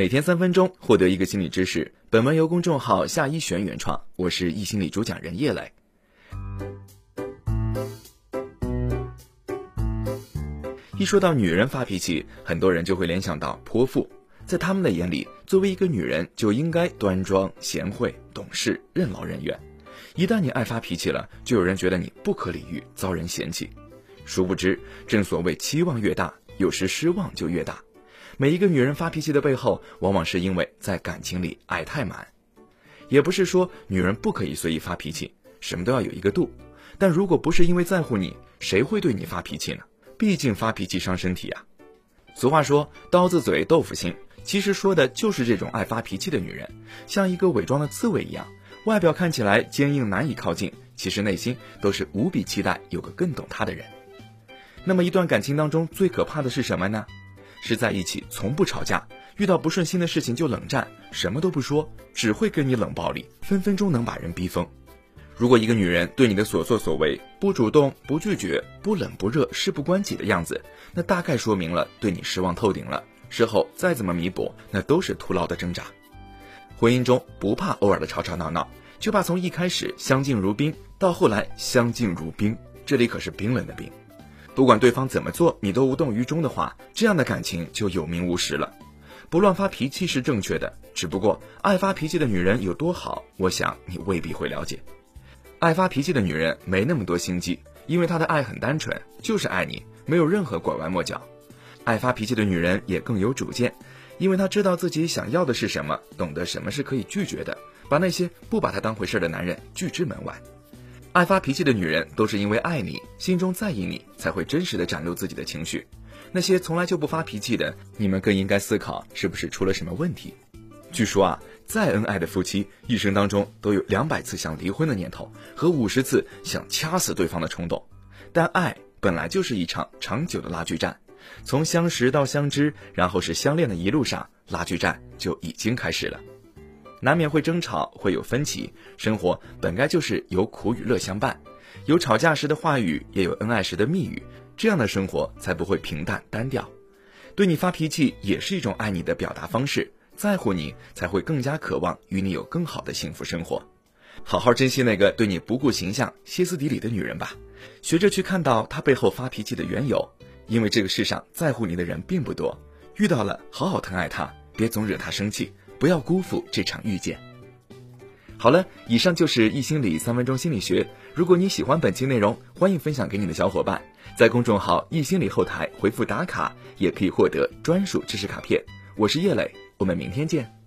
每天三分钟，获得一个心理知识。本文由公众号夏一璇原创，我是易心理主讲人叶磊。一说到女人发脾气，很多人就会联想到泼妇。在他们的眼里，作为一个女人就应该端庄、贤惠、懂事、任劳任怨。一旦你爱发脾气了，就有人觉得你不可理喻，遭人嫌弃。殊不知，正所谓期望越大，有时失望就越大。每一个女人发脾气的背后，往往是因为在感情里爱太满。也不是说女人不可以随意发脾气，什么都要有一个度。但如果不是因为在乎你，谁会对你发脾气呢？毕竟发脾气伤身体啊。俗话说“刀子嘴豆腐心”，其实说的就是这种爱发脾气的女人，像一个伪装的刺猬一样，外表看起来坚硬难以靠近，其实内心都是无比期待有个更懂她的人。那么一段感情当中最可怕的是什么呢？是在一起从不吵架，遇到不顺心的事情就冷战，什么都不说，只会跟你冷暴力，分分钟能把人逼疯。如果一个女人对你的所作所为不主动、不拒绝、不冷不热、事不关己的样子，那大概说明了对你失望透顶了。事后再怎么弥补，那都是徒劳的挣扎。婚姻中不怕偶尔的吵吵闹闹，就怕从一开始相敬如宾，到后来相敬如冰。这里可是冰冷的冰。不管对方怎么做，你都无动于衷的话，这样的感情就有名无实了。不乱发脾气是正确的，只不过爱发脾气的女人有多好，我想你未必会了解。爱发脾气的女人没那么多心机，因为她的爱很单纯，就是爱你，没有任何拐弯抹角。爱发脾气的女人也更有主见，因为她知道自己想要的是什么，懂得什么是可以拒绝的，把那些不把她当回事的男人拒之门外。爱发脾气的女人都是因为爱你，心中在意你，才会真实的展露自己的情绪。那些从来就不发脾气的，你们更应该思考是不是出了什么问题。据说啊，再恩爱的夫妻，一生当中都有两百次想离婚的念头和五十次想掐死对方的冲动。但爱本来就是一场长久的拉锯战，从相识到相知，然后是相恋的一路上，拉锯战就已经开始了。难免会争吵，会有分歧。生活本该就是有苦与乐相伴，有吵架时的话语，也有恩爱时的蜜语，这样的生活才不会平淡单调。对你发脾气也是一种爱你的表达方式，在乎你才会更加渴望与你有更好的幸福生活。好好珍惜那个对你不顾形象、歇斯底里的女人吧，学着去看到她背后发脾气的缘由，因为这个世上在乎你的人并不多。遇到了，好好疼爱她，别总惹她生气。不要辜负这场遇见。好了，以上就是易心理三分钟心理学。如果你喜欢本期内容，欢迎分享给你的小伙伴，在公众号易心理后台回复打卡，也可以获得专属知识卡片。我是叶磊，我们明天见。